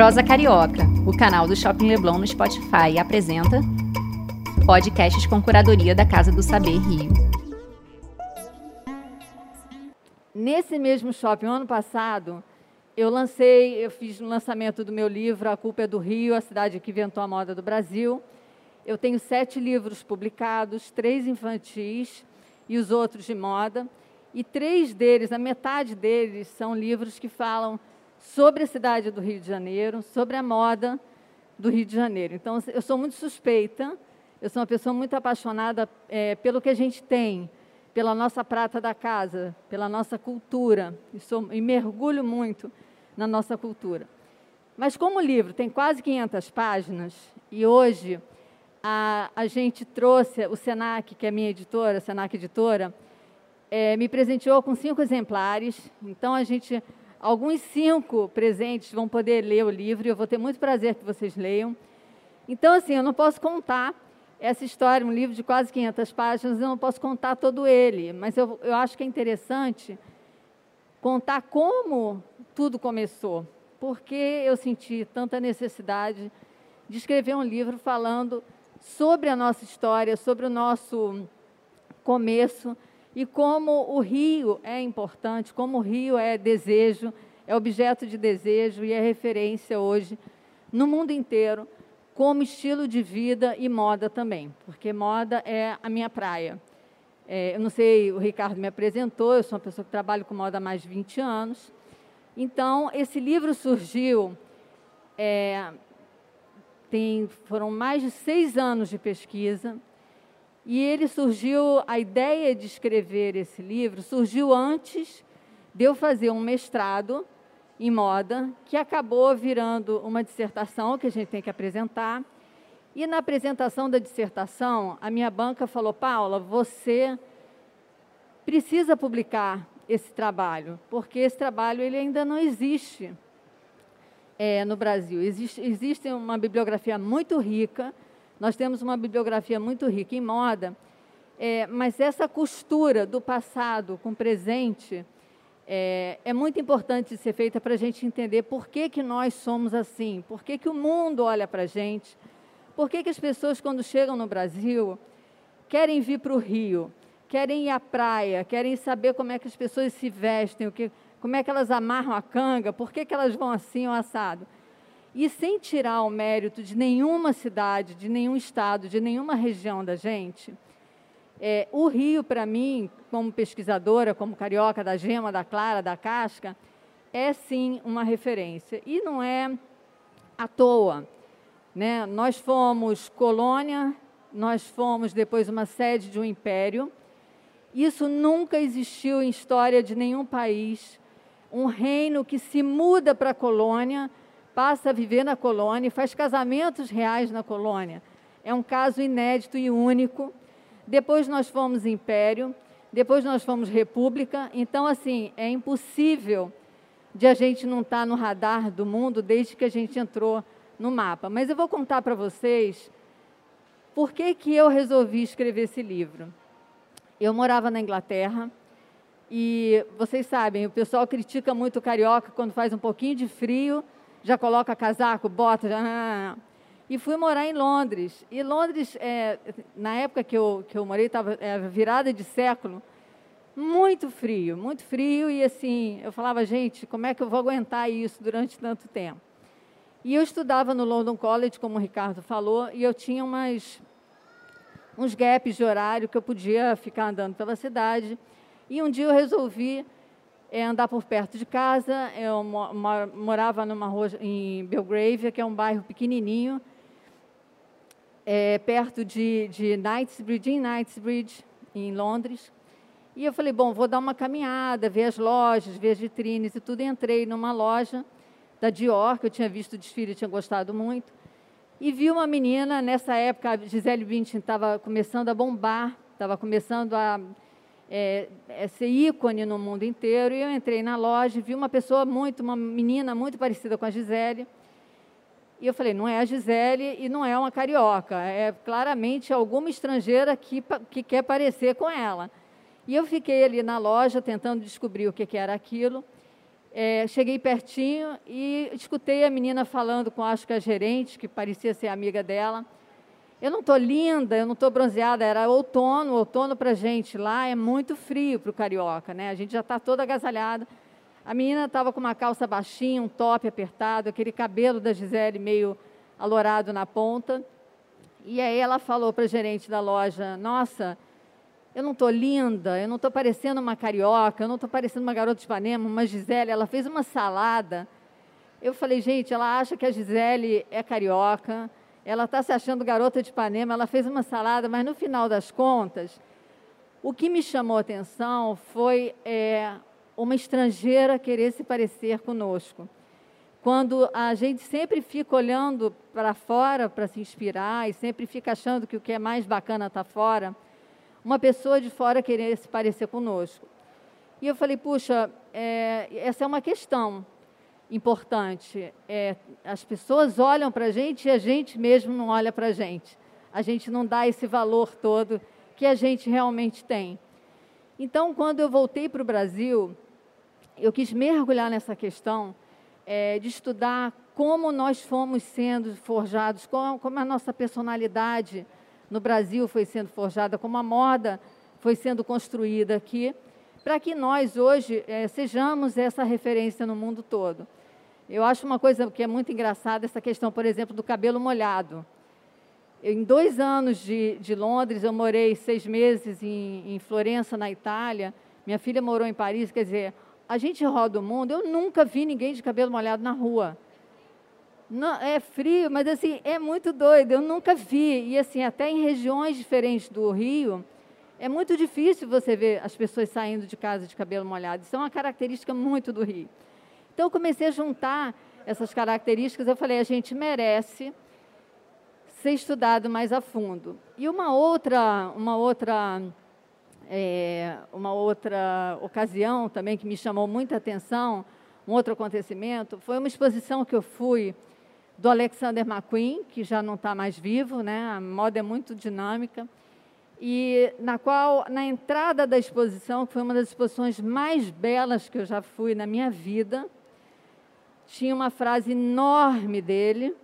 Prosa Carioca, o canal do Shopping Leblon no Spotify, apresenta podcasts com curadoria da Casa do Saber Rio. Nesse mesmo shopping, ano passado, eu lancei, eu fiz o lançamento do meu livro A Culpa é do Rio, a cidade que inventou a moda do Brasil. Eu tenho sete livros publicados, três infantis e os outros de moda. E três deles, a metade deles, são livros que falam sobre a cidade do Rio de Janeiro, sobre a moda do Rio de Janeiro. Então, eu sou muito suspeita, eu sou uma pessoa muito apaixonada é, pelo que a gente tem, pela nossa prata da casa, pela nossa cultura, e, sou, e mergulho muito na nossa cultura. Mas como o livro tem quase 500 páginas, e hoje a, a gente trouxe, o Senac, que é minha editora, Senac Editora, é, me presenteou com cinco exemplares, então a gente Alguns cinco presentes vão poder ler o livro e eu vou ter muito prazer que vocês leiam. Então, assim, eu não posso contar essa história, um livro de quase 500 páginas, eu não posso contar todo ele, mas eu, eu acho que é interessante contar como tudo começou, porque eu senti tanta necessidade de escrever um livro falando sobre a nossa história, sobre o nosso começo e como o rio é importante, como o rio é desejo, é objeto de desejo e é referência hoje no mundo inteiro, como estilo de vida e moda também, porque moda é a minha praia. É, eu não sei, o Ricardo me apresentou, eu sou uma pessoa que trabalha com moda há mais de 20 anos. Então, esse livro surgiu, é, tem, foram mais de seis anos de pesquisa, e ele surgiu, a ideia de escrever esse livro surgiu antes de eu fazer um mestrado em moda, que acabou virando uma dissertação que a gente tem que apresentar. E na apresentação da dissertação, a minha banca falou: Paula, você precisa publicar esse trabalho, porque esse trabalho ele ainda não existe é, no Brasil. Existe, existe uma bibliografia muito rica nós temos uma bibliografia muito rica em moda, é, mas essa costura do passado com o presente é, é muito importante de ser feita para a gente entender por que, que nós somos assim, por que, que o mundo olha para a gente, por que, que as pessoas, quando chegam no Brasil, querem vir para o Rio, querem ir à praia, querem saber como é que as pessoas se vestem, o que, como é que elas amarram a canga, por que, que elas vão assim ou assado. E sem tirar o mérito de nenhuma cidade, de nenhum estado, de nenhuma região da gente, é, o Rio, para mim, como pesquisadora, como carioca da gema, da clara, da casca, é sim uma referência. E não é à toa. Né? Nós fomos colônia, nós fomos depois uma sede de um império. Isso nunca existiu em história de nenhum país. Um reino que se muda para a colônia passa a viver na colônia e faz casamentos reais na colônia. É um caso inédito e único. Depois nós fomos império, depois nós fomos república. Então, assim, é impossível de a gente não estar no radar do mundo desde que a gente entrou no mapa. Mas eu vou contar para vocês por que, que eu resolvi escrever esse livro. Eu morava na Inglaterra e vocês sabem, o pessoal critica muito o carioca quando faz um pouquinho de frio já coloca casaco, bota, já... E fui morar em Londres. E Londres, é, na época que eu, que eu morei, estava é, virada de século, muito frio, muito frio. E assim, eu falava, gente, como é que eu vou aguentar isso durante tanto tempo? E eu estudava no London College, como o Ricardo falou, e eu tinha umas, uns gaps de horário que eu podia ficar andando pela cidade. E um dia eu resolvi é andar por perto de casa. Eu morava numa rua em Belgravia, que é um bairro pequenininho, é, perto de, de Knightsbridge, em Knightsbridge, em Londres. E eu falei, bom, vou dar uma caminhada, ver as lojas, ver as vitrines e tudo. E entrei numa loja da Dior, que eu tinha visto o desfile e tinha gostado muito. E vi uma menina, nessa época, a Gisele Bündchen estava começando a bombar, estava começando a é, é, ser ícone no mundo inteiro. E eu entrei na loja e vi uma pessoa muito, uma menina muito parecida com a Gisele. E eu falei, não é a Gisele e não é uma carioca, é claramente alguma estrangeira que, que quer parecer com ela. E eu fiquei ali na loja tentando descobrir o que, que era aquilo. É, cheguei pertinho e escutei a menina falando com, acho que a gerente, que parecia ser amiga dela. Eu não estou linda, eu não estou bronzeada, era outono, outono para gente lá é muito frio para o carioca, né? A gente já está toda agasalhada. A menina estava com uma calça baixinha, um top apertado, aquele cabelo da Gisele meio alourado na ponta. E aí ela falou para a gerente da loja: Nossa, eu não estou linda, eu não estou parecendo uma carioca, eu não estou parecendo uma garota de Ipanema, uma Gisele. Ela fez uma salada. Eu falei, gente, ela acha que a Gisele é carioca, ela está se achando garota de Ipanema, ela fez uma salada, mas no final das contas, o que me chamou a atenção foi é, uma estrangeira querer se parecer conosco. Quando a gente sempre fica olhando para fora para se inspirar e sempre fica achando que o que é mais bacana está fora, uma pessoa de fora querer se parecer conosco. E eu falei, puxa, é, essa é uma questão importante. É, as pessoas olham para a gente e a gente mesmo não olha para a gente. A gente não dá esse valor todo que a gente realmente tem. Então, quando eu voltei para o Brasil, eu quis mergulhar nessa questão é, de estudar como nós fomos sendo forjados, como, como a nossa personalidade no Brasil foi sendo forjada, como a moda foi sendo construída aqui, para que nós hoje é, sejamos essa referência no mundo todo. Eu acho uma coisa que é muito engraçada, essa questão, por exemplo, do cabelo molhado. Eu, em dois anos de, de, Londres, eu morei seis meses em, em Florença, na Itália. Minha filha morou em Paris, quer dizer, a gente roda o mundo. Eu nunca vi ninguém de cabelo molhado na rua. Não, é frio, mas assim, é muito doido. Eu nunca vi. E assim, até em regiões diferentes do Rio, é muito difícil você ver as pessoas saindo de casa de cabelo molhado. Isso é uma característica muito do Rio. Então eu comecei a juntar essas características. Eu falei, a gente merece ser estudado mais a fundo. E uma outra, uma outra, é, uma outra ocasião também que me chamou muita atenção, um outro acontecimento, foi uma exposição que eu fui do Alexander McQueen, que já não está mais vivo, né? a moda é muito dinâmica, e na qual, na entrada da exposição, que foi uma das exposições mais belas que eu já fui na minha vida, tinha uma frase enorme dele,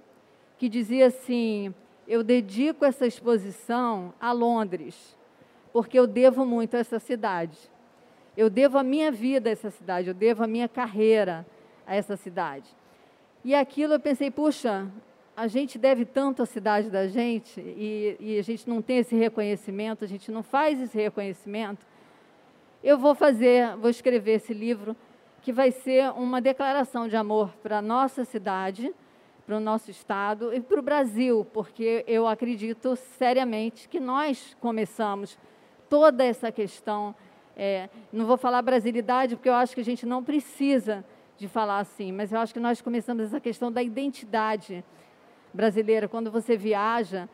que dizia assim: Eu dedico essa exposição a Londres, porque eu devo muito a essa cidade. Eu devo a minha vida a essa cidade, eu devo a minha carreira a essa cidade. E aquilo eu pensei, puxa, a gente deve tanto à cidade da gente e, e, a gente não tem esse reconhecimento, a gente não faz esse reconhecimento. Eu vou fazer, vou escrever esse livro que vai ser uma declaração de amor para a nossa cidade, para o nosso estado e para o Brasil, porque eu acredito seriamente que nós começamos toda essa questão. É, não vou falar brasilidade, porque eu acho que a gente não precisa de falar assim, mas eu acho que nós começamos essa questão da identidade brasileira. Quando você viaja,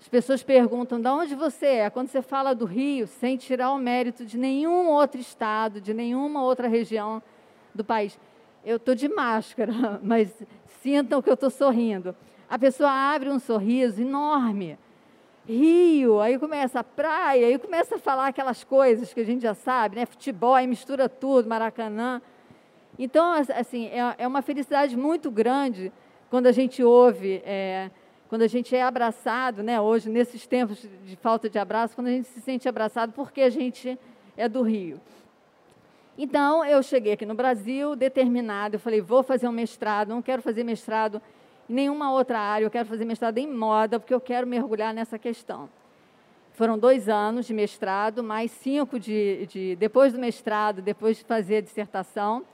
as pessoas perguntam de onde você é. Quando você fala do Rio, sem tirar o mérito de nenhum outro estado, de nenhuma outra região do país. Eu estou de máscara, mas sintam que eu estou sorrindo. A pessoa abre um sorriso enorme. Rio, aí começa a praia, aí começa a falar aquelas coisas que a gente já sabe, né? Futebol, aí mistura tudo, Maracanã. Então, assim, é, é uma felicidade muito grande quando a gente ouve, é, quando a gente é abraçado, né? Hoje, nesses tempos de falta de abraço, quando a gente se sente abraçado porque a gente é do Rio. Então, eu cheguei aqui no Brasil, determinado, eu falei, vou fazer um mestrado, não quero fazer mestrado em nenhuma outra área, eu quero fazer mestrado em moda, porque eu quero mergulhar nessa questão. Foram dois anos de mestrado, mais cinco de, de depois do mestrado, depois de fazer a dissertação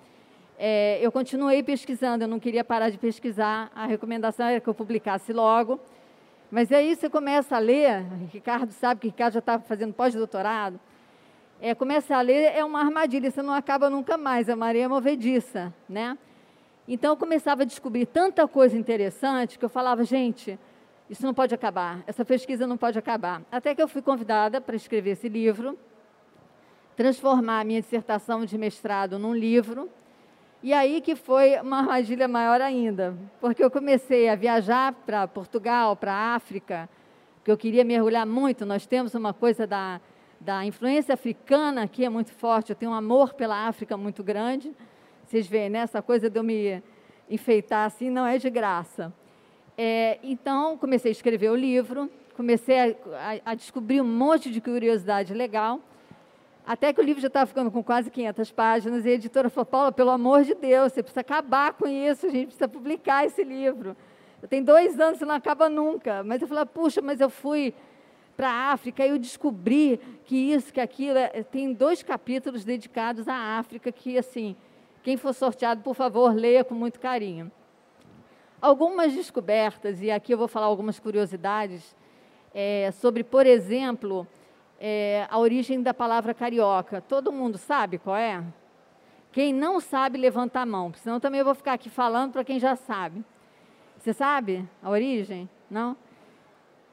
é, eu continuei pesquisando, eu não queria parar de pesquisar, a recomendação era que eu publicasse logo. Mas aí você começa a ler, Ricardo sabe que Ricardo já está fazendo pós-doutorado, é, começa a ler, é uma armadilha, você não acaba nunca mais, a maré é movediça, né? Então eu começava a descobrir tanta coisa interessante que eu falava, gente, isso não pode acabar, essa pesquisa não pode acabar. Até que eu fui convidada para escrever esse livro, transformar a minha dissertação de mestrado num livro, e aí que foi uma armadilha maior ainda, porque eu comecei a viajar para Portugal, para África, que eu queria mergulhar muito. Nós temos uma coisa da, da influência africana que é muito forte. Eu tenho um amor pela África muito grande. Vocês veem, né? Essa coisa de eu me enfeitar assim não é de graça. É, então, comecei a escrever o livro, comecei a, a, a, descobrir um monte de curiosidade legal, até que o livro já estava ficando com quase 500 páginas, e a editora falou, Paula, pelo amor de Deus, você precisa acabar com isso, a gente precisa publicar esse livro. Eu tenho dois anos e não acaba nunca. Mas eu falei, puxa, mas eu fui para a África eu descobri que isso, que aquilo. É, tem dois capítulos dedicados à África que, assim, quem for sorteado, por favor, leia com muito carinho. Algumas descobertas, e aqui eu vou falar algumas curiosidades, é, sobre, por exemplo, é, a origem da palavra carioca. Todo mundo sabe qual é? Quem não sabe, levanta a mão, senão também eu vou ficar aqui falando para quem já sabe. Você sabe a origem? Não?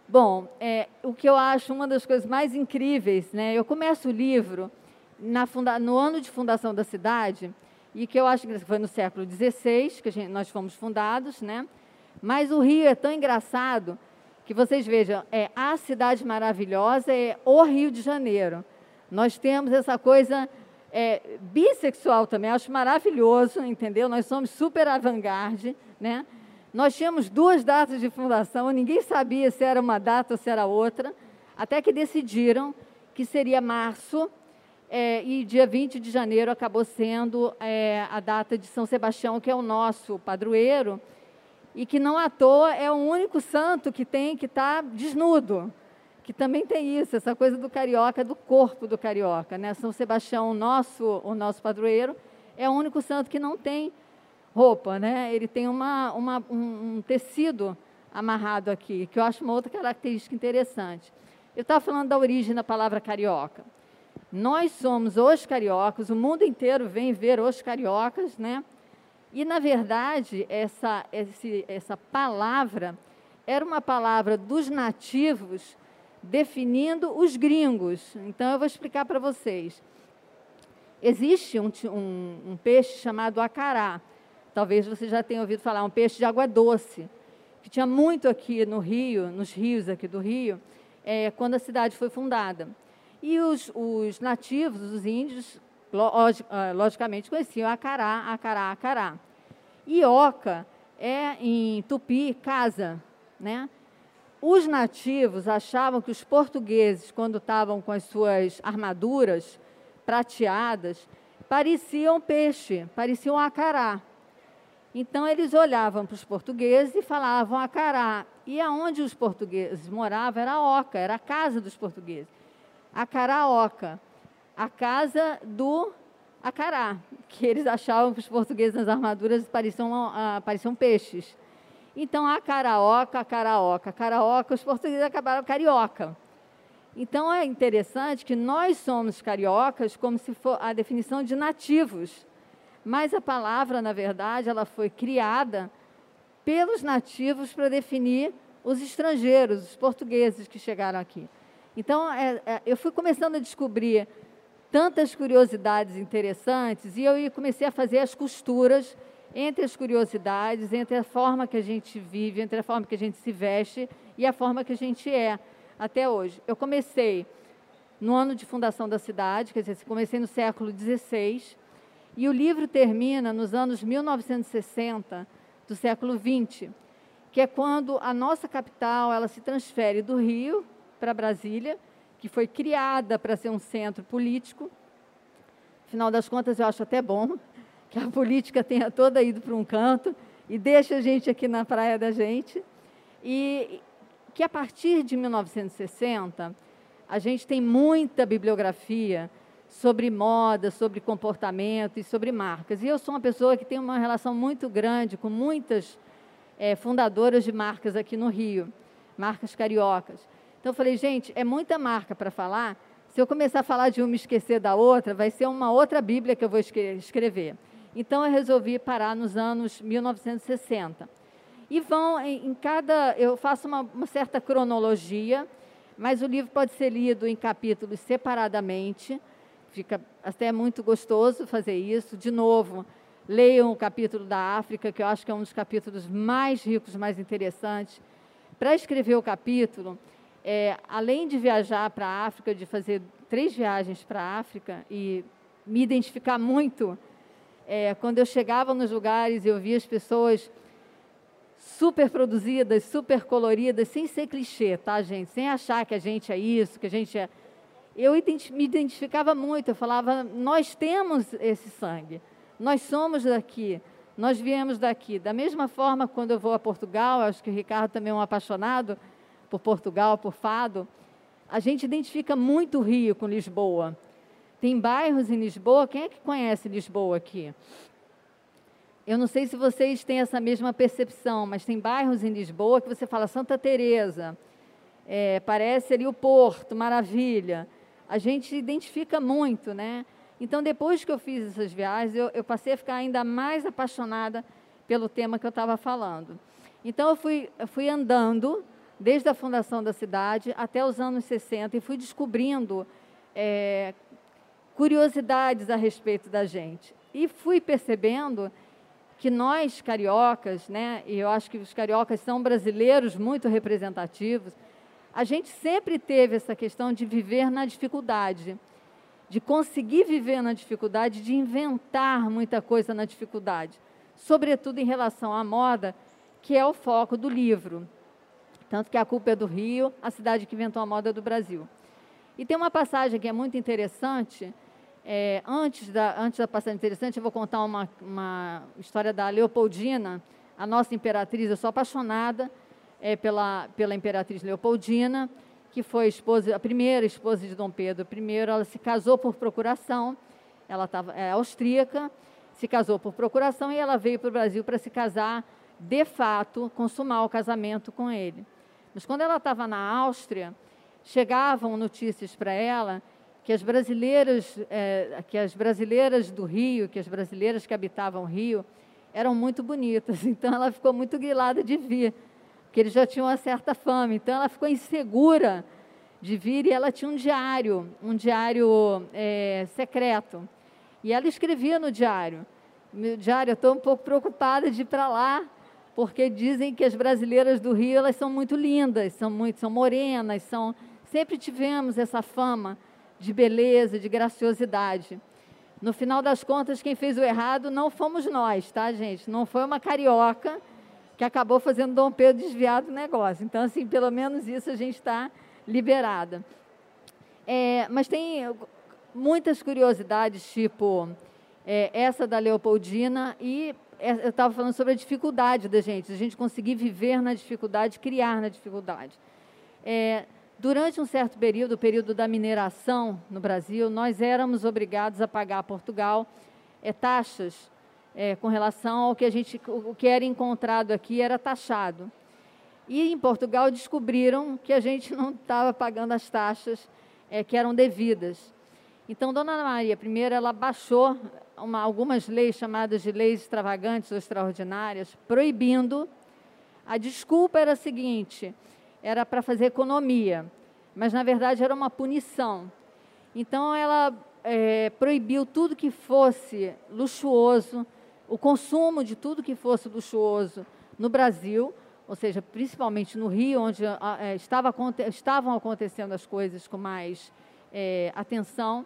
Bom, é, o que eu acho uma das coisas mais incríveis, né? Eu começo o livro funda, no ano de fundação da cidade, e que eu acho que foi no século XVI que gente, nós fomos fundados, né? Mas o Rio é tão engraçado que vocês vejam, é a cidade maravilhosa é o Rio de Janeiro. Nós temos essa coisa é, bissexual também, acho maravilhoso, entendeu? Nós somos super avant-garde, né? Nós tínhamos duas datas de fundação, ninguém sabia se era uma data ou se era outra, até que decidiram que seria março, é, e dia 20 de janeiro acabou sendo é, a data de São Sebastião, que é o nosso padroeiro, e que não à toa é o único santo que tem que estar tá desnudo, que também tem isso, essa coisa do carioca, do corpo do carioca. Né? São Sebastião, o nosso, o nosso padroeiro, é o único santo que não tem roupa, né? Ele tem uma, uma, um, tecido amarrado aqui, que eu acho uma outra característica interessante. Eu estava falando da origem da palavra carioca. Nós somos os cariocas, o mundo inteiro vem ver os cariocas, né? E, na verdade, essa, esse, essa palavra era uma palavra dos nativos definindo os gringos. Então, eu vou explicar para vocês. Existe um, um, um peixe chamado acará, Talvez você já tenha ouvido falar, um peixe de água doce, que tinha muito aqui no Rio, nos rios aqui do Rio, é, quando a cidade foi fundada. E os, os nativos, os índios, ah, logicamente conheciam acará, acará, acará. E oca é, em tupi, casa. Né? Os nativos achavam que os portugueses, quando estavam com as suas armaduras prateadas, pareciam peixe, pareciam acará. Então eles olhavam para os portugueses e falavam acará. E aonde os portugueses moravam era a oca, era a casa dos portugueses. Acaraoca, a casa do acará, que eles achavam que os portugueses nas armaduras pareciam, uh, pareciam peixes. Então, acaraoca, acaraoca, acaraoca, os portugueses acabaram carioca. Então, é interessante que nós somos cariocas como se for a definição de nativos. Mas a palavra, na verdade, ela foi criada pelos nativos para definir os estrangeiros, os portugueses que chegaram aqui. Então, é, é, eu fui começando a descobrir tantas curiosidades interessantes e eu comecei a fazer as costuras entre as curiosidades, entre a forma que a gente vive, entre a forma que a gente se veste e a forma que a gente é até hoje. Eu comecei no ano de fundação da cidade, quer dizer, comecei no século XVI, e o livro termina nos anos 1960 do século XX, que é quando a nossa capital ela se transfere do Rio para Brasília, que foi criada para ser um centro político. Afinal das contas, eu acho até bom que a política tenha toda ido para um canto e deixa a gente aqui na praia da gente. E que a partir de 1960, a gente tem muita bibliografia sobre moda, sobre comportamento e sobre marcas. E eu sou uma pessoa que tem uma relação muito grande com muitas é, fundadoras de marcas aqui no Rio, marcas cariocas. Então eu falei, gente, é muita marca para falar. Se eu começar a falar de uma e esquecer da outra, vai ser uma outra Bíblia que eu vou escrever. Então eu resolvi parar nos anos 1960. E vão em, em cada. Eu faço uma, uma certa cronologia, mas o livro pode ser lido em capítulos separadamente fica até muito gostoso fazer isso. De novo, leiam o capítulo da África, que eu acho que é um dos capítulos mais ricos, mais interessantes. Para escrever o capítulo, é, além de viajar para a África, de fazer três viagens para a África e me identificar muito É, quando eu chegava nos lugares, eu via as pessoas super produzidas, super coloridas, sem ser clichê, tá, gente? Sem achar que a gente é isso, que a gente é. Eu me identificava muito, eu falava, nós temos esse sangue, nós somos daqui, nós viemos daqui. Da mesma forma, quando eu vou a Portugal, acho que o Ricardo também é um apaixonado por Portugal, por fado, a gente identifica muito o Rio com Lisboa. Tem bairros em Lisboa, quem é que conhece Lisboa aqui? Eu não sei se vocês têm essa mesma percepção, mas tem bairros em Lisboa que você fala Santa Teresa, é, parece ali o Porto, Maravilha. A gente identifica muito, né? Então, depois que eu fiz essas viagens, eu, eu passei a ficar ainda mais apaixonada pelo tema que eu estava falando. Então, eu fui, eu fui andando desde a fundação da cidade até os anos 60 e fui descobrindo é, curiosidades a respeito da gente. E fui percebendo que nós, cariocas, né, e eu acho que os cariocas são brasileiros muito representativos, a gente sempre teve essa questão de viver na dificuldade, de conseguir viver na dificuldade, de inventar muita coisa na dificuldade, sobretudo em relação à moda, que é o foco do livro. Tanto que a culpa é do Rio, a cidade que inventou a moda do Brasil. E tem uma passagem que é muito interessante, é, antes, da, antes da passagem interessante, eu vou contar uma, uma história da Leopoldina, a nossa imperatriz. Eu sou apaixonada é, pela, pela imperatriz Leopoldina, que foi esposa, a primeira esposa de Dom Pedro I. Ela se casou por procuração, ela tava, é austríaca, se casou por procuração e ela veio para o Brasil para se casar, de fato, consumar o casamento com ele. Mas quando ela estava na Áustria, chegavam notícias para ela que as brasileiras, é, que as brasileiras do Rio, que as brasileiras que habitavam o Rio, eram muito bonitas. Então ela ficou muito grilada de vir, porque eles já tinham uma certa fama. Então ela ficou insegura de vir e ela tinha um diário, um diário é, secreto. E ela escrevia no diário. Meu diário, eu estou um pouco preocupada de ir para lá, porque dizem que as brasileiras do Rio elas são muito lindas, são muito, são morenas, são sempre tivemos essa fama de beleza, de graciosidade. No final das contas, quem fez o errado não fomos nós, tá, gente? Não foi uma carioca que acabou fazendo Dom Pedro desviar do negócio. Então, assim, pelo menos isso a gente está liberada. É, mas tem muitas curiosidades, tipo é, essa da Leopoldina, e é, eu estava falando sobre a dificuldade da gente, a gente conseguir viver na dificuldade, criar na dificuldade. É, Durante um certo período, o período da mineração no Brasil, nós éramos obrigados a pagar a Portugal é, taxas é, com relação ao que a gente, o que era encontrado aqui era taxado. E em Portugal descobriram que a gente não estava pagando as taxas é, que eram devidas. Então, Dona Maria I, ela baixou uma, algumas leis chamadas de leis extravagantes ou extraordinárias, proibindo. A desculpa era a seguinte: era para fazer economia, mas na verdade era uma punição. Então ela é, proibiu tudo que fosse luxuoso, o consumo de tudo que fosse luxuoso no Brasil, ou seja, principalmente no Rio, onde é, estava, estavam acontecendo as coisas com mais é, atenção.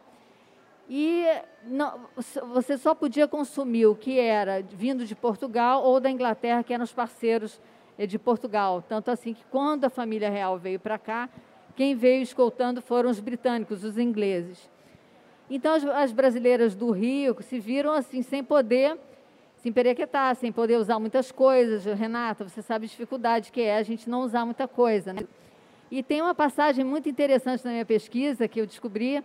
E não, você só podia consumir o que era vindo de Portugal ou da Inglaterra, que eram os parceiros é de Portugal. Tanto assim que quando a família real veio para cá, quem veio escoltando foram os britânicos, os ingleses. Então as, as, brasileiras do Rio se viram assim sem poder se emperequetar, sem poder usar muitas coisas. Renata, você sabe a dificuldade que é a gente não usar muita coisa. Né? E tem uma passagem muito interessante na minha pesquisa que eu descobri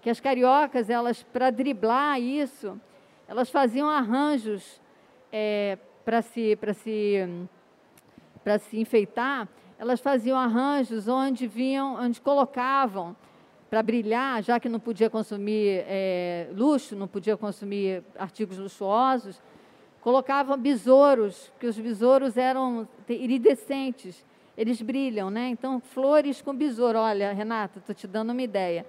que as cariocas, elas para driblar isso, elas faziam arranjos é, para se, para se para se enfeitar, elas faziam arranjos onde vinham, onde colocavam para brilhar, já que não podia consumir é, luxo, não podia consumir artigos luxuosos, colocavam besouros, que os besouros eram iridescentes, eles brilham, né? Então, flores com besouro. Olha, Renata, estou te dando uma ideia.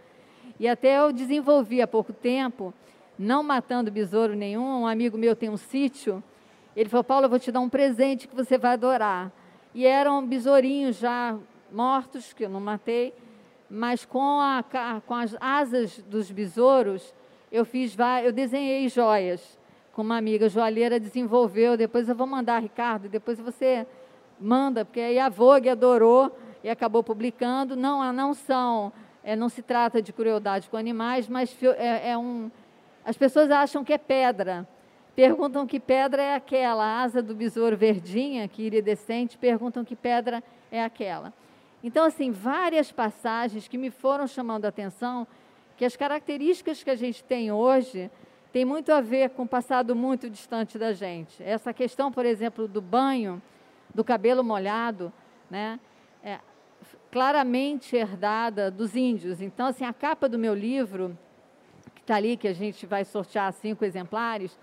E até eu desenvolvi há pouco tempo, não matando besouro nenhum, um amigo meu tem um sítio, ele falou, Paulo, eu vou te dar um presente que você vai adorar e eram besourinhos já mortos, que eu não matei, mas com, a, com as asas dos besouros, eu fiz eu desenhei joias com uma amiga joalheira, desenvolveu. Depois eu vou mandar, Ricardo, depois você manda, porque aí a Vogue adorou e acabou publicando. Não, não são, é, não se trata de crueldade com animais, mas é, é um. As pessoas acham que é pedra. Perguntam que pedra é aquela, a asa do besouro verdinha, que iridescente, perguntam que pedra é aquela. Então, assim, várias passagens que me foram chamando a atenção, que as características que a gente tem hoje tem muito a ver com o passado muito distante da gente. Essa questão, por exemplo, do banho, do cabelo molhado, né, é claramente herdada dos índios. Então, assim, a capa do meu livro, que está ali, que a gente vai sortear cinco exemplares,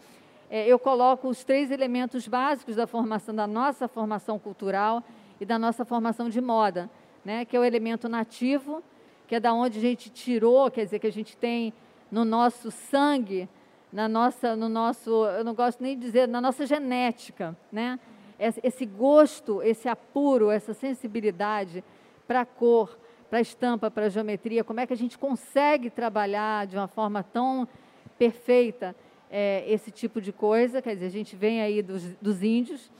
é, eu coloco os três elementos básicos da formação, da nossa formação cultural e da nossa formação de moda, né? que é o elemento nativo, que é da onde a gente tirou, quer dizer, que a gente tem no nosso sangue, na nossa, no nosso, eu não gosto nem de dizer, na nossa genética, né? Esse gosto, esse apuro, essa sensibilidade para a cor, para a estampa, para a geometria, como é que a gente consegue trabalhar de uma forma tão perfeita é, esse tipo de coisa, quer dizer, a gente vem aí dos, dos índios.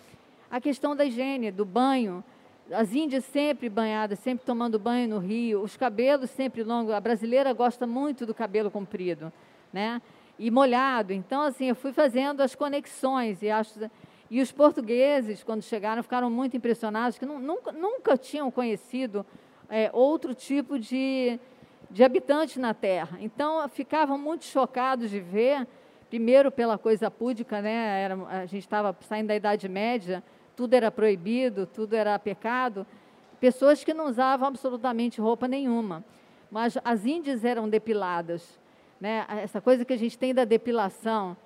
A questão da higiene, do banho, as índias sempre banhadas, sempre tomando banho no rio, os cabelos sempre longos. A brasileira gosta muito do cabelo comprido, né? E molhado. Então, assim, eu fui fazendo as conexões e acho. E os portugueses, quando chegaram, ficaram muito impressionados, que nunca, nunca tinham conhecido é, outro tipo de, de habitante na Terra. Então, ficavam muito chocados de ver primeiro pela coisa púdica, né? Era, a gente estava saindo da Idade Média, tudo era proibido, tudo era pecado. Pessoas que não usavam absolutamente roupa nenhuma. Mas as índias eram depiladas. Né? Essa coisa que a gente tem da depilação.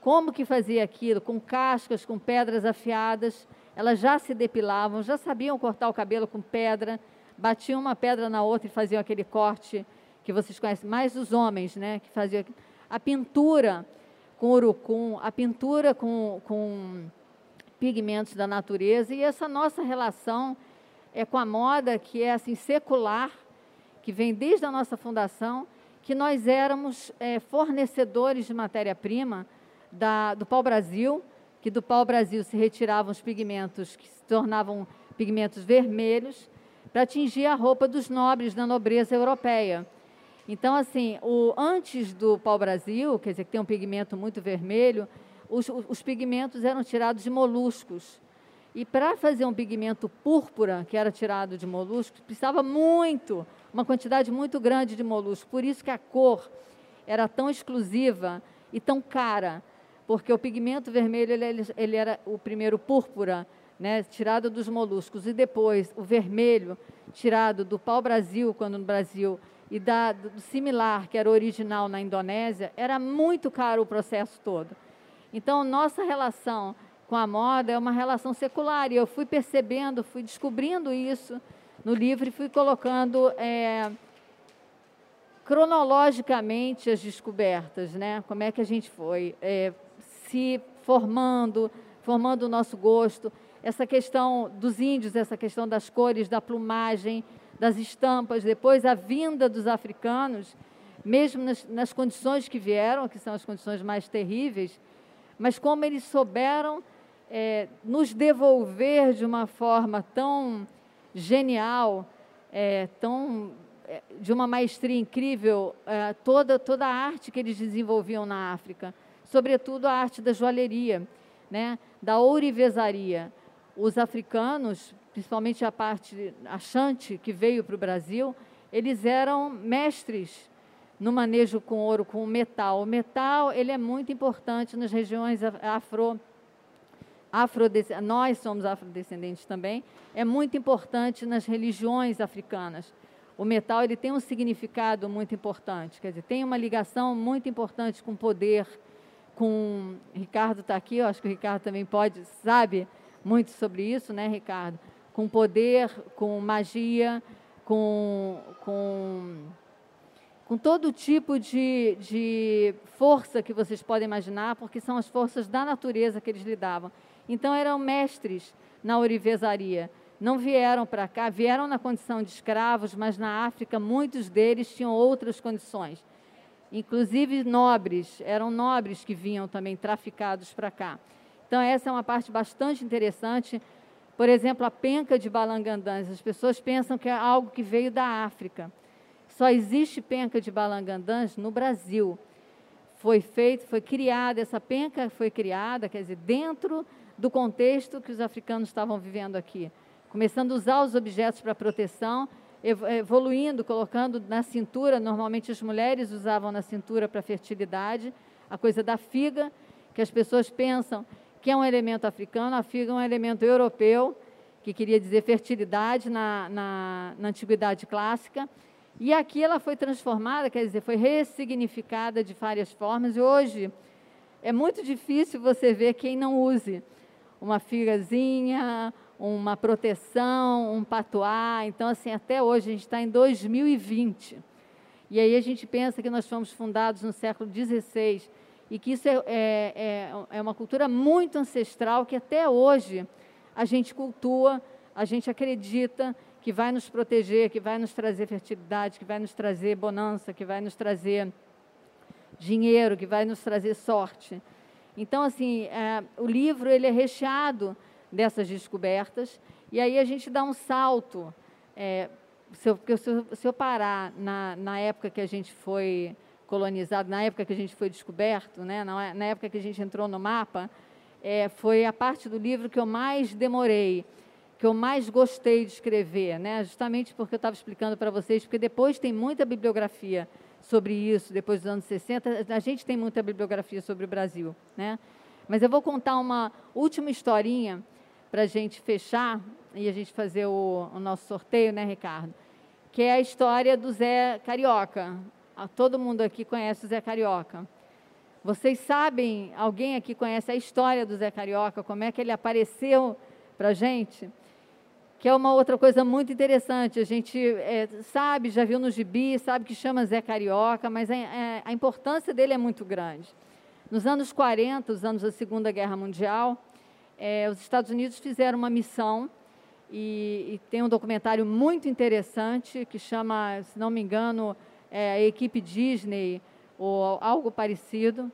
Como que fazia aquilo? Com cascas, com pedras afiadas. Elas já se depilavam, já sabiam cortar o cabelo com pedra, batiam uma pedra na outra e faziam aquele corte que vocês conhecem, mais os homens, né? Que faziam a pintura com urucum, a pintura com, com pigmentos da natureza e essa nossa relação é com a moda que é assim secular, que vem desde a nossa fundação, que nós éramos é, fornecedores de matéria-prima do pau-brasil, que do pau-brasil se retiravam os pigmentos que se tornavam pigmentos vermelhos para atingir a roupa dos nobres da nobreza europeia. Então, assim, o, antes do pau-brasil, quer dizer, que tem um pigmento muito vermelho, os, os pigmentos eram tirados de moluscos. E para fazer um pigmento púrpura, que era tirado de moluscos, precisava muito, uma quantidade muito grande de moluscos. Por isso que a cor era tão exclusiva e tão cara, porque o pigmento vermelho ele, ele era o primeiro púrpura, né, tirado dos moluscos, e depois o vermelho, tirado do pau-brasil, quando no Brasil e da, do similar, que era original na Indonésia, era muito caro o processo todo. Então, nossa relação com a moda é uma relação secular, e eu fui percebendo, fui descobrindo isso no livro e fui colocando é, cronologicamente as descobertas, né? como é que a gente foi é, se formando, formando o nosso gosto. Essa questão dos índios, essa questão das cores, da plumagem, das estampas, depois a vinda dos africanos, mesmo nas, nas condições que vieram, que são as condições mais terríveis, mas como eles souberam é, nos devolver de uma forma tão genial, é, tão é, de uma maestria incrível é, toda toda a arte que eles desenvolviam na África, sobretudo a arte da joalheria, né, da ourivesaria. Os africanos principalmente a parte achante que veio para o Brasil, eles eram mestres no manejo com ouro, com metal. O metal ele é muito importante nas regiões afro, afro nós somos afrodescendentes também, é muito importante nas religiões africanas. O metal ele tem um significado muito importante, quer dizer, tem uma ligação muito importante com poder, com Ricardo está aqui, eu acho que o Ricardo também pode, sabe muito sobre isso, né, Ricardo? com poder, com magia, com, com, com todo tipo de, de força que vocês podem imaginar, porque são as forças da natureza que eles lidavam. Então, eram mestres na orivesaria. Não vieram para cá, vieram na condição de escravos, mas na África muitos deles tinham outras condições. inclusive nobres, eram nobres que vinham também traficados para cá. Então, essa é uma parte bastante interessante. Por exemplo, a penca de balangandãs. As pessoas pensam que é algo que veio da África. Só existe penca de balangandãs no Brasil. Foi feito, foi criada, essa penca foi criada, quer dizer, dentro do contexto que os africanos estavam vivendo aqui. Começando a usar os objetos para proteção, evoluindo, colocando na cintura, normalmente as mulheres usavam na cintura para fertilidade, a coisa da figa, que as pessoas pensam que é um elemento africano, a figa é um elemento europeu, que queria dizer fertilidade na, na, na antiguidade clássica. E aqui ela foi transformada, quer dizer, foi ressignificada de várias formas, e hoje é muito difícil você ver quem não use uma figazinha, uma proteção, um patuá. Então, assim, até hoje, a gente está em 2020. E aí a gente pensa que nós fomos fundados no século XVI e que isso é, é, é, é uma cultura muito ancestral que até hoje a gente cultua, a gente acredita que vai nos proteger, que vai nos trazer fertilidade, que vai nos trazer bonança, que vai nos trazer dinheiro, que vai nos trazer sorte. Então, assim, é, o livro ele é recheado dessas descobertas, e aí a gente dá um salto. É, se, eu, se, eu, se eu parar na, na época que a gente foi colonizado, na época que a gente foi descoberto, né, na, na época que a gente entrou no mapa, é, foi a parte do livro que eu mais demorei, que eu mais gostei de escrever, né, justamente porque eu estava explicando para vocês, porque depois tem muita bibliografia sobre isso, depois dos anos 60, a gente tem muita bibliografia sobre o Brasil. Né? Mas eu vou contar uma última historinha para a gente fechar e a gente fazer o, o, nosso sorteio, né, Ricardo? Que é a história do Zé Carioca. Ah, todo mundo aqui conhece o Zé Carioca. Vocês sabem, alguém aqui conhece a história do Zé Carioca, como é que ele apareceu para a gente? Que é uma outra coisa muito interessante. A gente é, sabe, já viu no gibi, sabe que chama Zé Carioca, mas a, a, a importância dele é muito grande. Nos anos 40, os anos da Segunda Guerra Mundial, é, os Estados Unidos fizeram uma missão e, e, tem um documentário muito interessante que chama, se não me engano, é, a equipe Disney ou algo parecido,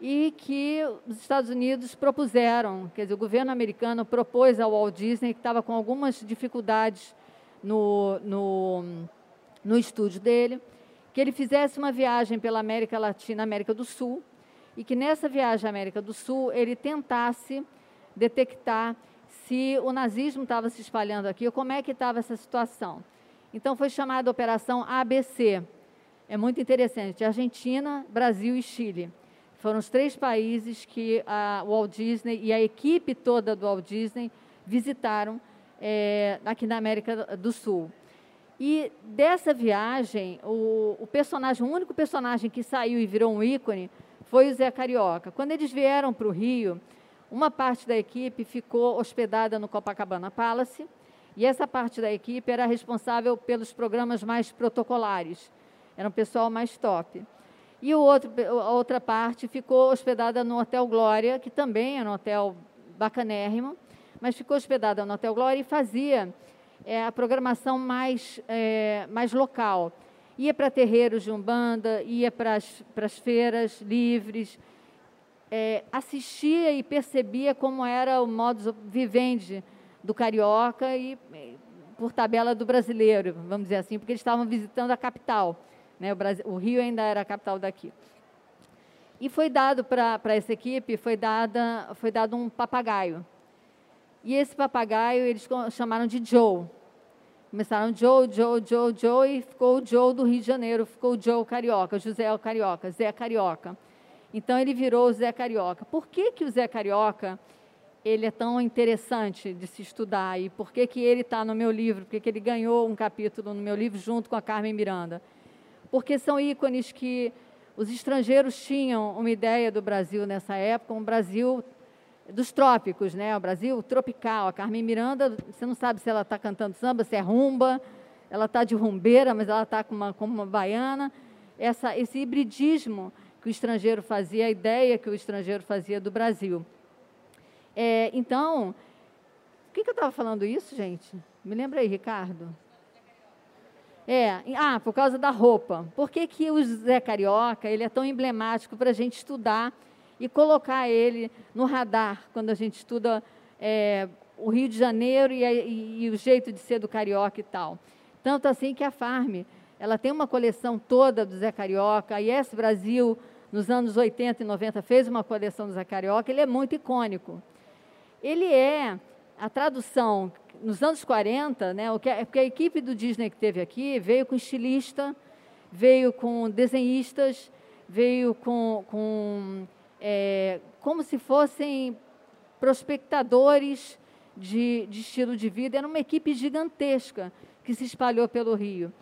e que os Estados Unidos propuseram, quer dizer, o governo americano propôs ao Walt Disney, que estava com algumas dificuldades no, no, no estúdio dele, que ele fizesse uma viagem pela América Latina, América do Sul, e que nessa viagem à América do Sul ele tentasse detectar se o nazismo estava se espalhando aqui ou como é que estava essa situação. Então foi chamada Operação ABC. É muito interessante. Argentina, Brasil e Chile. Foram os três países que a Walt Disney e a equipe toda do Walt Disney visitaram é, aqui na América do Sul. E dessa viagem, o, o, personagem, o único personagem que saiu e virou um ícone foi o Zé Carioca. Quando eles vieram para o Rio, uma parte da equipe ficou hospedada no Copacabana Palace e essa parte da equipe era responsável pelos programas mais protocolares. Era um pessoal mais top. E o outro, a outra parte ficou hospedada no Hotel Glória, que também é um hotel bacanérrimo, mas ficou hospedada no Hotel Glória e fazia é, a programação mais, é, mais local. Ia para terreiros de Umbanda, ia para as feiras livres, é, assistia e percebia como era o modus vivendi do carioca e, por tabela, do brasileiro, vamos dizer assim, porque eles estavam visitando a capital. Né? O, Brasil, o Rio ainda era a capital daqui. E foi dado para essa equipe, foi, dada, foi dado um papagaio. E esse papagaio eles chamaram de Joe. Começaram Joe, Joe, Joe, Joe, e ficou o Joe do Rio de Janeiro, ficou o Joe Carioca, José o Carioca, Zé Carioca. Então ele virou o Zé Carioca. Por que, que o Zé Carioca ele é tão interessante de se estudar e por que, que ele está no meu livro, por que, que ele ganhou um capítulo no meu livro junto com a Carmen Miranda? Porque são ícones que os estrangeiros tinham uma ideia do Brasil nessa época, um Brasil dos trópicos, né? O Brasil tropical. A Carmen Miranda, você não sabe se ela está cantando samba, se é rumba, ela está de rumbeira, mas ela está com uma, como uma baiana. Essa, esse hibridismo que o estrangeiro fazia, a ideia que o estrangeiro fazia do Brasil. É, então, por que, que eu estava falando isso, gente? Me lembra aí, Ricardo? É, ah, por causa da roupa. Por que, que o Zé Carioca ele é tão emblemático para a gente estudar e colocar ele no radar quando a gente estuda é, o Rio de Janeiro e, e, e, o jeito de ser do carioca e tal. Tanto assim que a Farm, ela tem uma coleção toda do Zé Carioca, a Yes Brasil, nos anos 80 e 90, fez uma coleção do Zé Carioca, ele é muito icônico. Ele é a tradução nos anos 40, né, o que, porque a equipe do Disney que teve aqui veio com estilista, veio com desenhistas, veio com, com é, como se fossem prospectadores de, de estilo de vida. Era uma equipe gigantesca que se espalhou pelo Rio.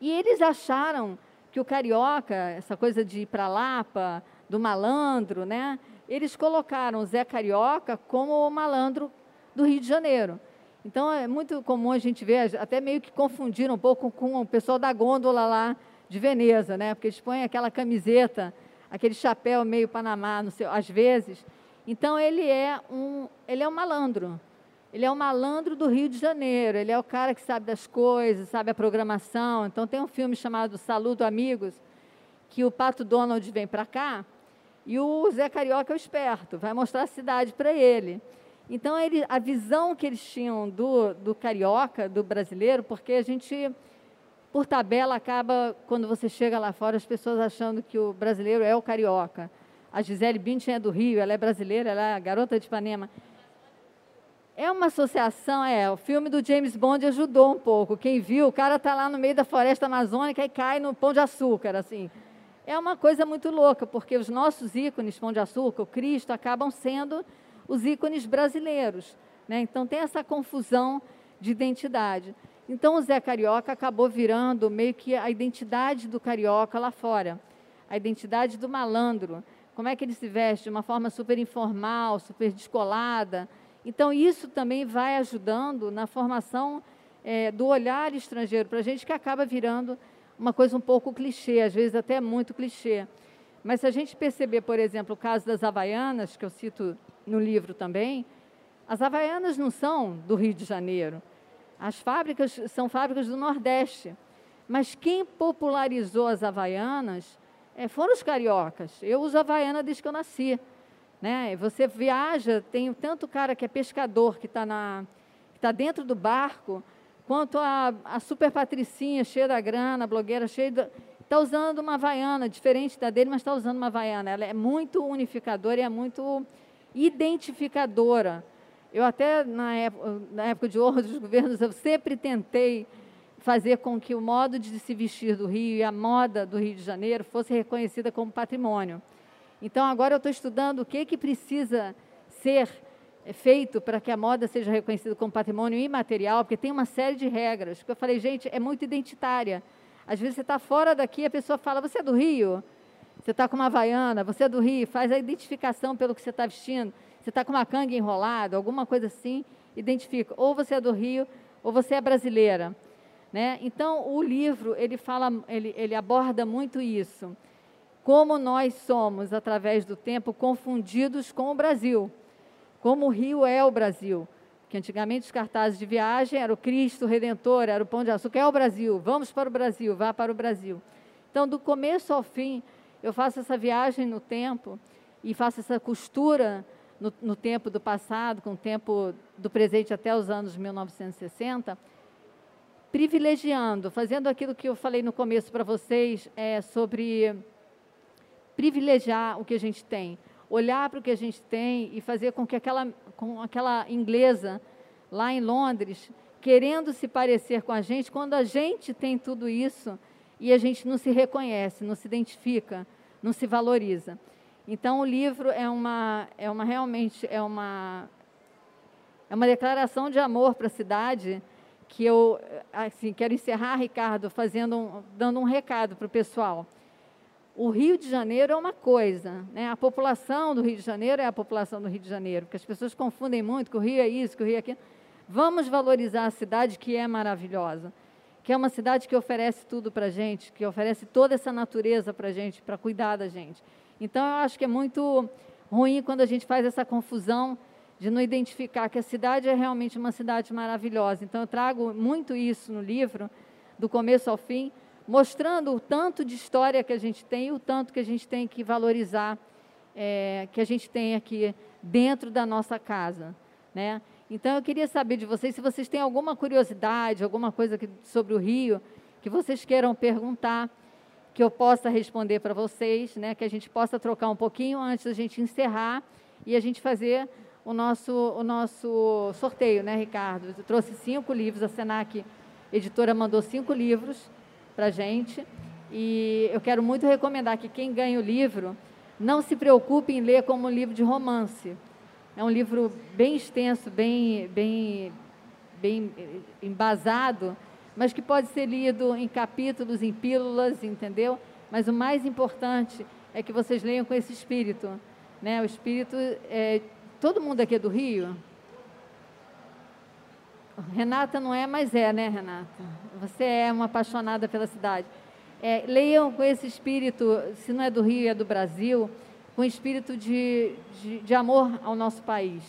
E eles acharam que o carioca, essa coisa de ir para Lapa, do malandro, né? Eles colocaram o Zé Carioca como o malandro do Rio de Janeiro. Então é muito comum a gente ver, até meio que confundir um pouco com o pessoal da gôndola lá de Veneza, né? Porque eles põem aquela camiseta, aquele chapéu meio Panamá, no seu, às vezes. Então ele é um, ele é um malandro. Ele é um malandro do Rio de Janeiro. Ele é o cara que sabe das coisas, sabe a programação. Então tem um filme chamado Saludo Amigos, que o Pato Donald vem para cá e o Zé Carioca é o esperto, vai mostrar a cidade para ele. Então, ele, a visão que eles tinham do, do carioca, do brasileiro, porque a gente, por tabela, acaba, quando você chega lá fora, as pessoas achando que o brasileiro é o carioca. A Gisele Bündchen é do Rio, ela é brasileira, ela é a garota de Ipanema. É uma associação, é, o filme do James Bond ajudou um pouco. Quem viu, o cara está lá no meio da floresta amazônica e cai no Pão de Açúcar, assim. É uma coisa muito louca, porque os nossos ícones, Pão de Açúcar, o Cristo, acabam sendo os ícones brasileiros. Né? Então tem essa confusão de identidade. Então o Zé Carioca acabou virando meio que a identidade do carioca lá fora, a identidade do malandro. Como é que ele se veste? De uma forma super informal, super descolada. Então isso também vai ajudando na formação é, do olhar estrangeiro para a gente que acaba virando uma coisa um pouco clichê, às vezes até muito clichê. Mas se a gente perceber, por exemplo, o caso das Havaianas, que eu cito no livro também, as Havaianas não são do Rio de Janeiro. As fábricas são fábricas do Nordeste. Mas quem popularizou as Havaianas é, foram os cariocas. Eu uso Havaiana desde que eu nasci. Né? Você viaja, tem tanto cara que é pescador, que está tá dentro do barco, quanto a, a super patricinha, cheia da grana, blogueira cheia de está usando uma Havaiana, diferente da dele, mas está usando uma Havaiana. Ela é muito unificadora e é muito identificadora. Eu até, na época, na época de outros governos, eu sempre tentei fazer com que o modo de se vestir do Rio e a moda do Rio de Janeiro fosse reconhecida como patrimônio. Então, agora eu estou estudando o que, que precisa ser feito para que a moda seja reconhecida como patrimônio imaterial, porque tem uma série de regras. Porque eu falei, gente, é muito identitária. Às vezes você está fora daqui, a pessoa fala, você é do Rio? Você está com uma havaiana, você é do Rio, faz a identificação pelo que você está vestindo. Você está com uma canga enrolada, alguma coisa assim, identifica. Ou você é do Rio, ou você é brasileira. Né? Então, o livro, ele, fala, ele, ele aborda muito isso. Como nós somos, através do tempo, confundidos com o Brasil. Como o Rio é o Brasil que antigamente os cartazes de viagem era o Cristo Redentor, era o Pão de Açúcar, é o Brasil, vamos para o Brasil, vá para o Brasil. Então, do começo ao fim, eu faço essa viagem no tempo e faço essa costura no, no tempo do passado, com o tempo do presente até os anos 1960, privilegiando, fazendo aquilo que eu falei no começo para vocês, é, sobre privilegiar o que a gente tem. Olhar para o que a gente tem e fazer com que aquela, com aquela inglesa lá em Londres, querendo se parecer com a gente, quando a gente tem tudo isso e a gente não se reconhece, não se identifica, não se valoriza. Então o livro é uma, é uma realmente é uma é uma declaração de amor para a cidade que eu assim quero encerrar, Ricardo, fazendo um, dando um recado para o pessoal o Rio de Janeiro é uma coisa, né? a população do Rio de Janeiro é a população do Rio de Janeiro, porque as pessoas confundem muito que o Rio é isso, que o Rio é aquilo. Vamos valorizar a cidade que é maravilhosa, que é uma cidade que oferece tudo para a gente, que oferece toda essa natureza para a gente, para cuidar da gente. Então, eu acho que é muito ruim quando a gente faz essa confusão de não identificar que a cidade é realmente uma cidade maravilhosa. Então, eu trago muito isso no livro, do começo ao fim, mostrando o tanto de história que a gente tem e o tanto que a gente tem que valorizar, é, que a gente tem aqui dentro da nossa casa. Né? Então, eu queria saber de vocês se vocês têm alguma curiosidade, alguma coisa que, sobre o Rio, que vocês queiram perguntar, que eu possa responder para vocês, né? que a gente possa trocar um pouquinho antes da gente encerrar e a gente fazer o nosso, o nosso sorteio, né, Ricardo? Eu trouxe cinco livros, a Senac Editora mandou cinco livros para a gente. E eu quero muito recomendar que quem ganha o livro não se preocupe em ler como um livro de romance. É um livro bem extenso, bem, bem, bem embasado, mas que pode ser lido em capítulos, em pílulas, entendeu? Mas o mais importante é que vocês leiam com esse espírito. Né? O espírito. É, todo mundo aqui é do Rio? Renata não é, mas é, né, Renata? Você é uma apaixonada pela cidade. É, leiam com esse espírito, se não é do Rio, é do Brasil, com espírito de, de, de amor ao nosso país,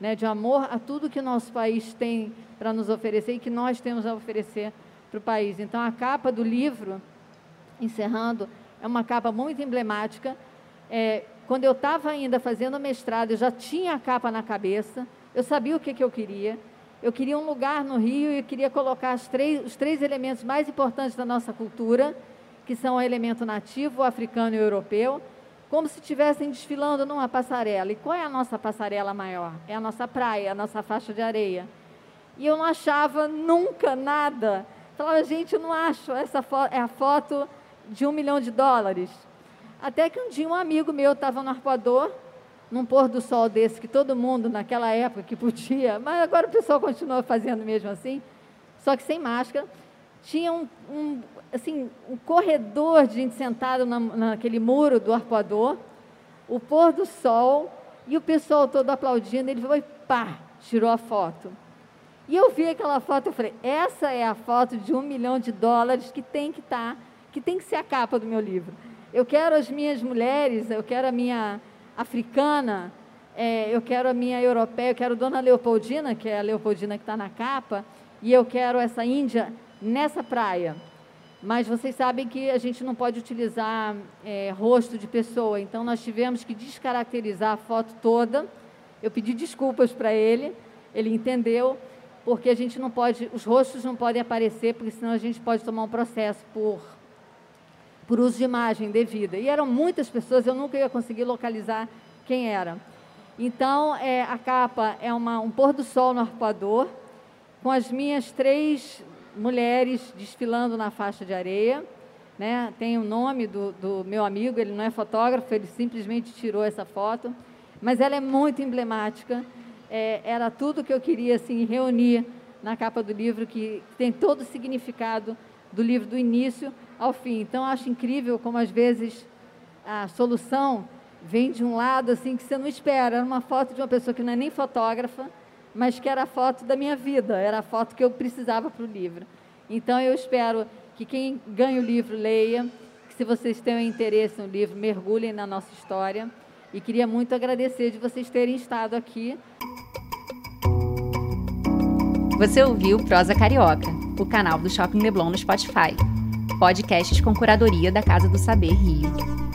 né? de amor a tudo que o nosso país tem para nos oferecer e que nós temos a oferecer para o país. Então, a capa do livro, encerrando, é uma capa muito emblemática. É, quando eu estava ainda fazendo mestrado, eu já tinha a capa na cabeça, eu sabia o que, que eu queria. Eu queria um lugar no Rio e queria colocar três, os três elementos mais importantes da nossa cultura, que são o elemento nativo, o africano e o europeu, como se estivessem desfilando numa passarela. E qual é a nossa passarela maior? É a nossa praia, a nossa faixa de areia. E eu não achava nunca nada. Falava, gente, eu não acho, essa é a foto de um milhão de dólares. Até que um dia um amigo meu estava no arpoador num pôr do sol desse que todo mundo naquela época que podia, mas agora o pessoal continua fazendo mesmo assim, só que sem máscara, tinha um, um assim, um corredor de gente sentado na, naquele muro do arpoador, o pôr do sol e o pessoal todo aplaudindo, ele foi pá, tirou a foto. E eu vi aquela foto, eu falei, essa é a foto de um milhão de dólares que tem que estar, tá, que tem que ser a capa do meu livro. Eu quero as minhas mulheres, eu quero a minha africana, é, eu quero a minha europeia, eu quero Dona Leopoldina, que é a Leopoldina que está na capa, e eu quero essa índia nessa praia. Mas vocês sabem que a gente não pode utilizar é, rosto de pessoa, então nós tivemos que descaracterizar a foto toda. Eu pedi desculpas para ele, ele entendeu, porque a gente não pode, os rostos não podem aparecer, porque senão a gente pode tomar um processo por por uso de imagem devida. E eram muitas pessoas, eu nunca ia conseguir localizar quem era. Então, é, a capa é uma, um pôr do sol no arpoador, com as minhas três mulheres desfilando na faixa de areia. Né? Tem o nome do, do meu amigo, ele não é fotógrafo, ele simplesmente tirou essa foto. Mas ela é muito emblemática. É, era tudo que eu queria assim, reunir na capa do livro, que tem todo o significado do livro do início ao fim. Então, acho incrível como às vezes a solução vem de um lado assim que você não espera. Era uma foto de uma pessoa que não é nem fotógrafa, mas que era a foto da minha vida, era a foto que eu precisava para o livro. Então, eu espero que quem ganha o livro leia, que se vocês têm interesse no livro, mergulhem na nossa história. E queria muito agradecer de vocês terem estado aqui. Você ouviu Prosa Carioca, o canal do Shopping Leblon no Spotify podcasts com curadoria da Casa do Saber Rio.